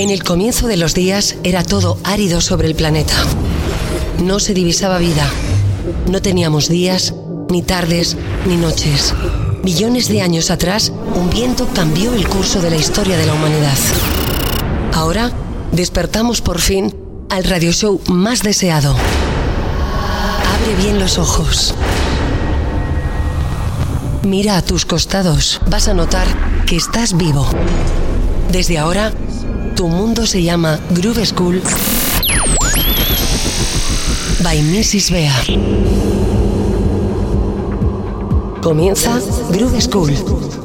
En el comienzo de los días era todo árido sobre el planeta. No se divisaba vida. No teníamos días, ni tardes, ni noches. Millones de años atrás, un viento cambió el curso de la historia de la humanidad. Ahora, despertamos por fin al radio show más deseado. Abre bien los ojos. Mira a tus costados. Vas a notar que estás vivo. Desde ahora, tu mundo se llama Groove School by Mrs. Bea. Comienza Groove School.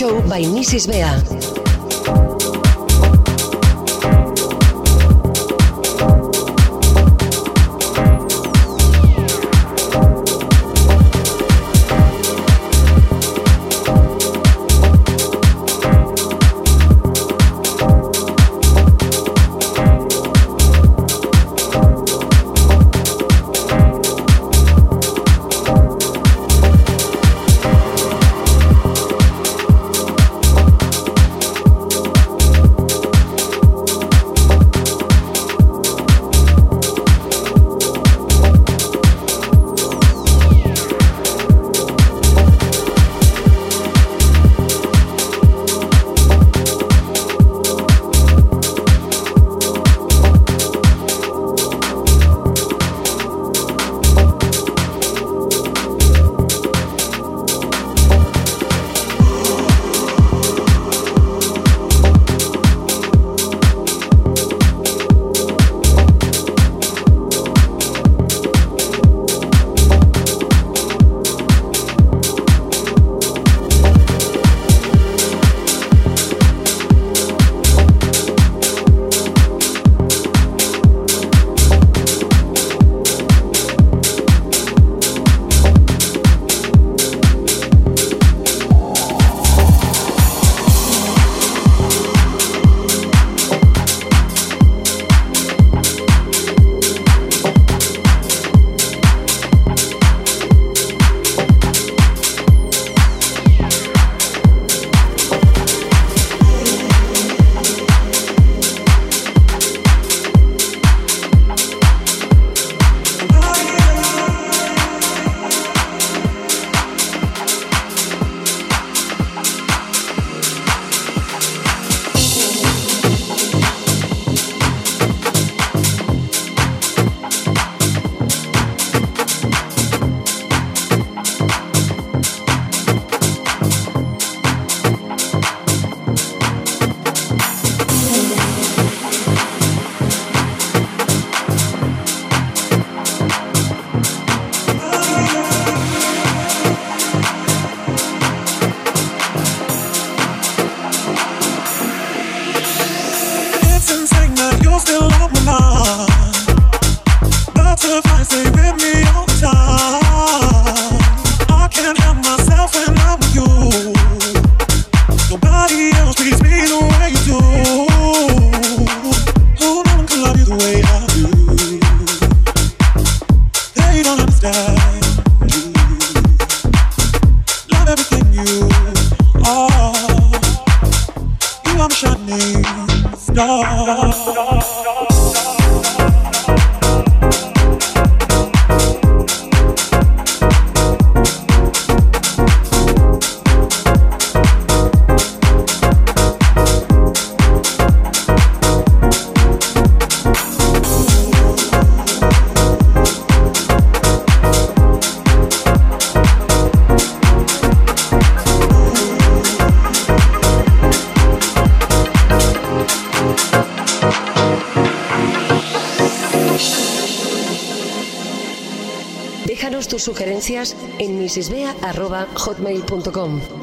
Show by Mrs. Bea. dog. Sugerencias en misisbea.hotmail.com.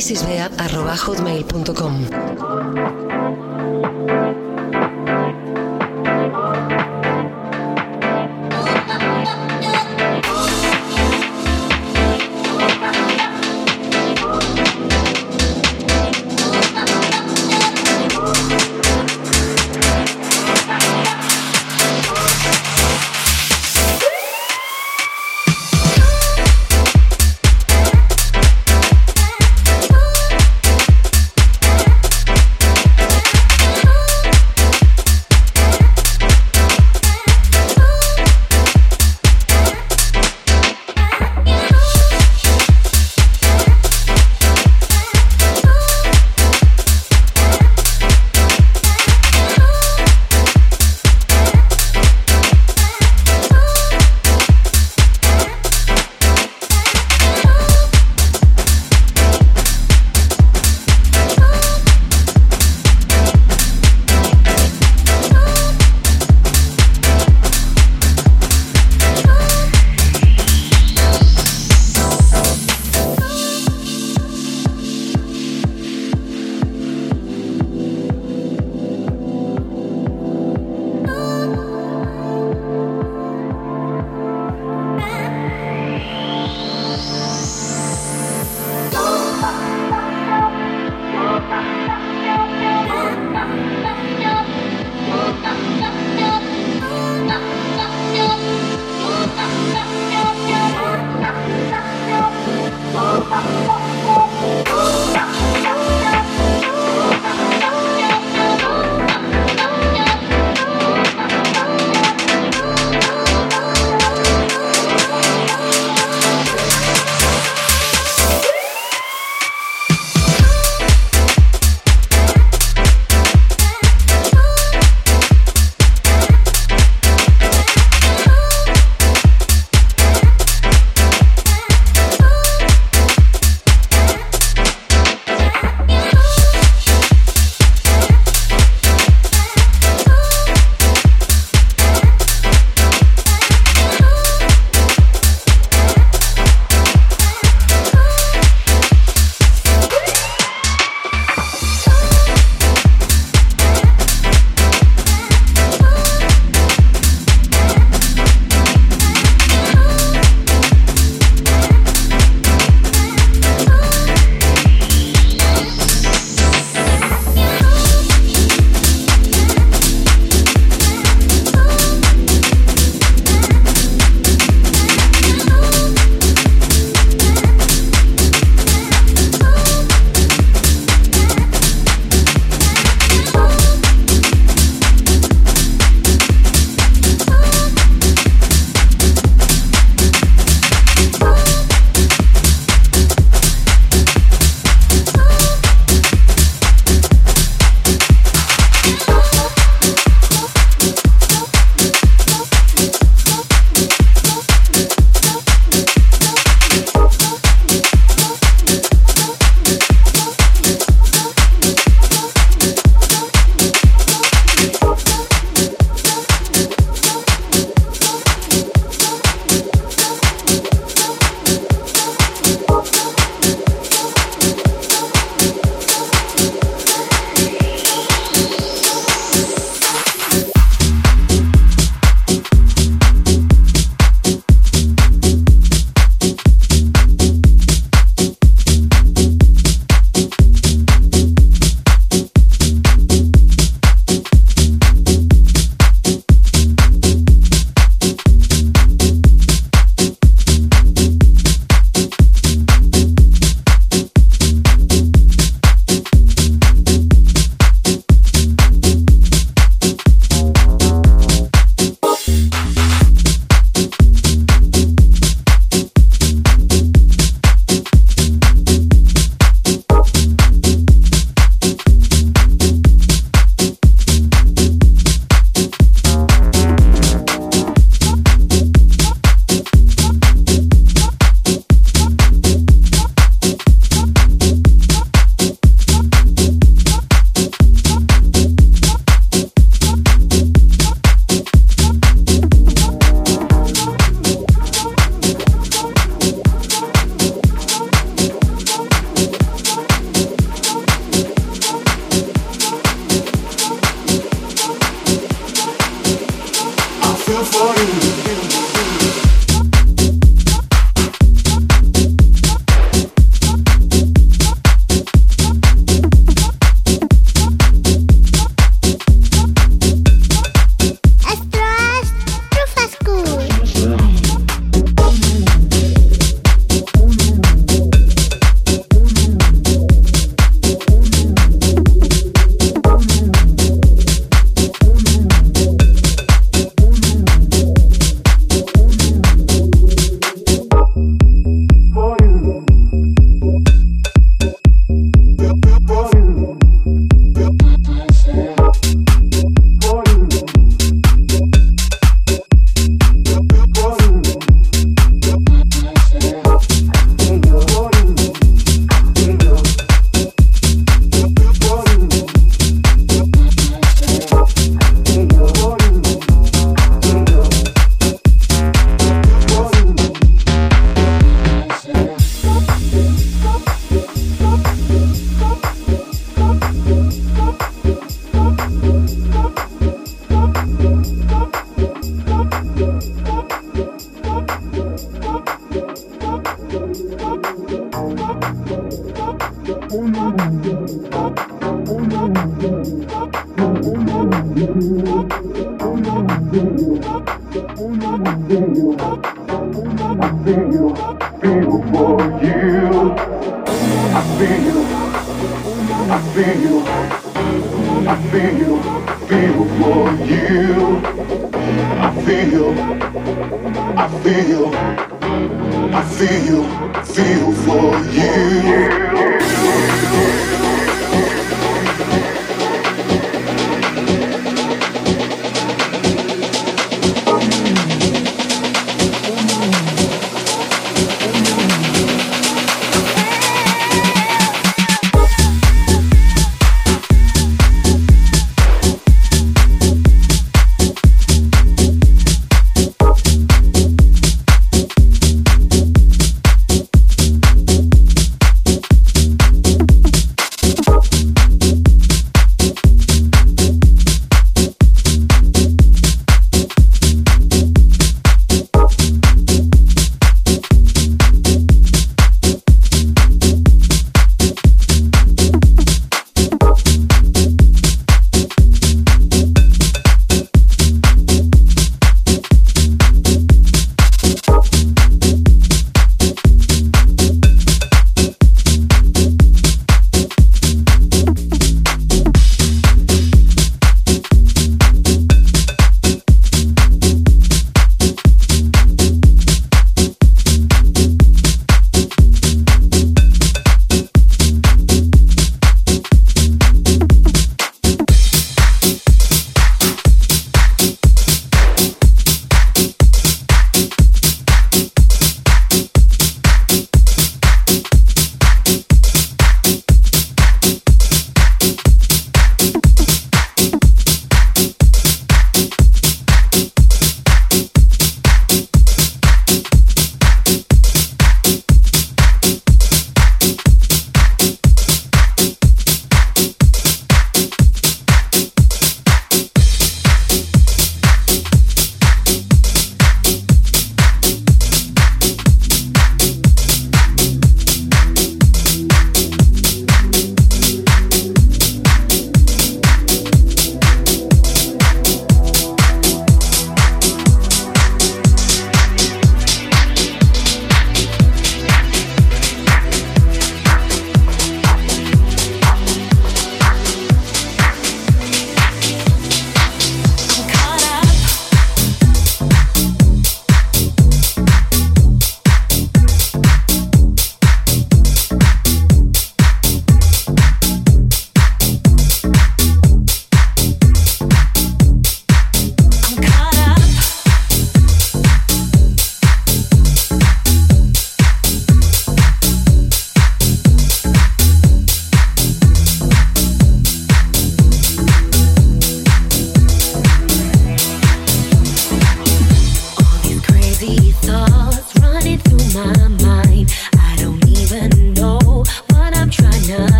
través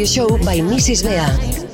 missisbea.hotmail.com. Show by Mrs. Bea.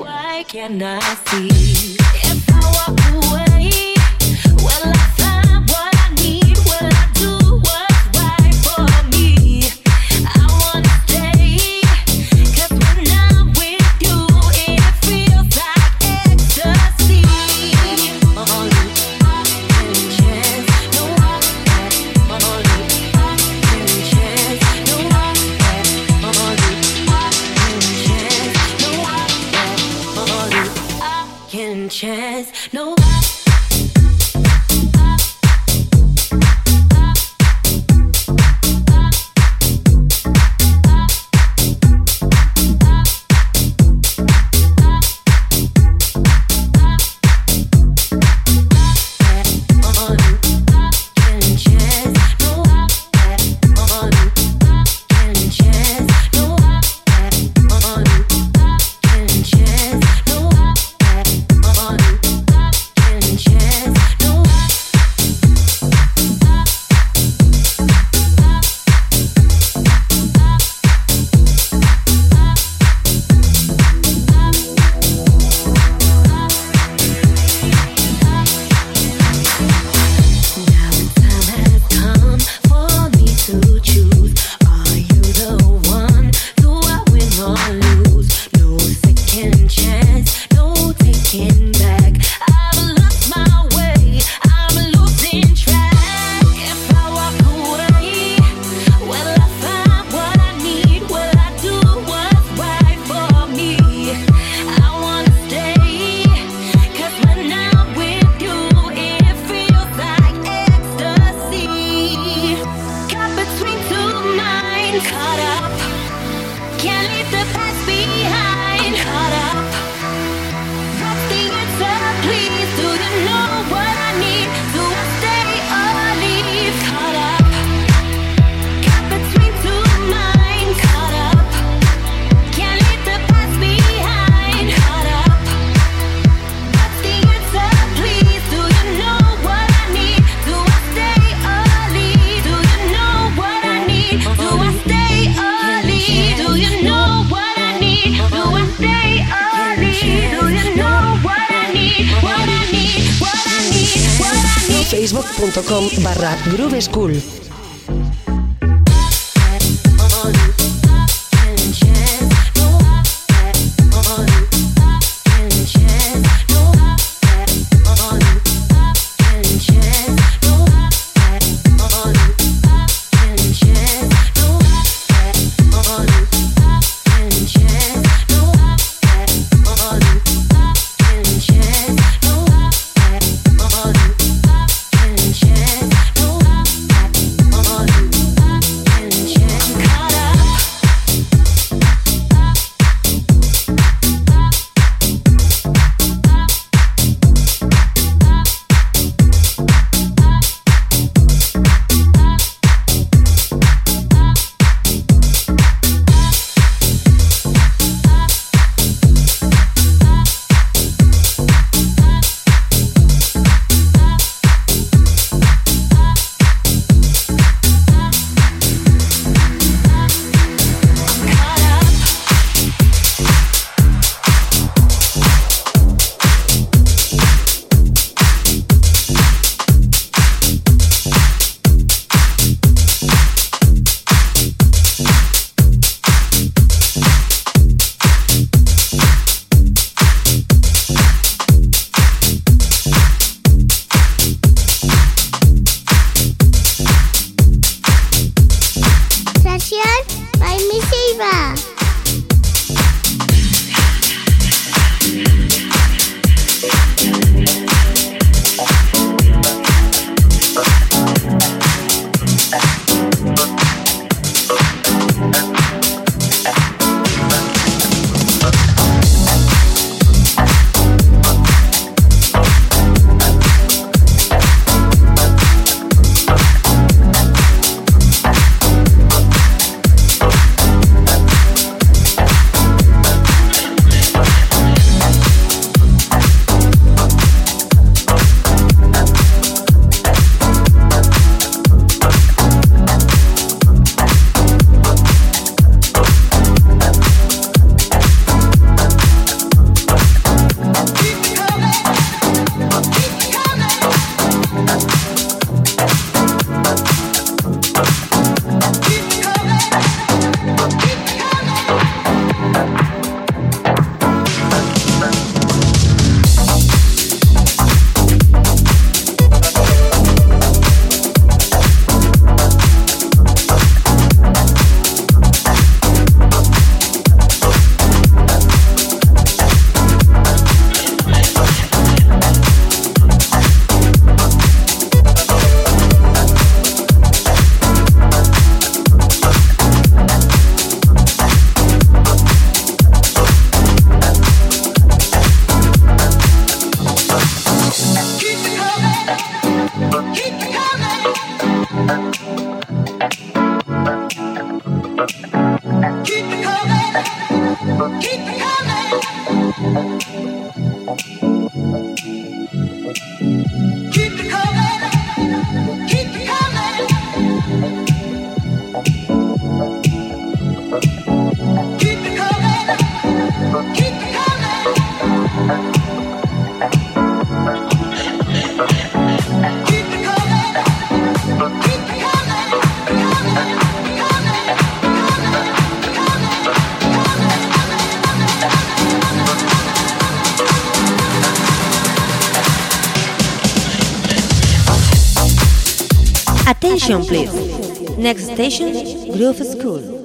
Please. Next station, Groove School.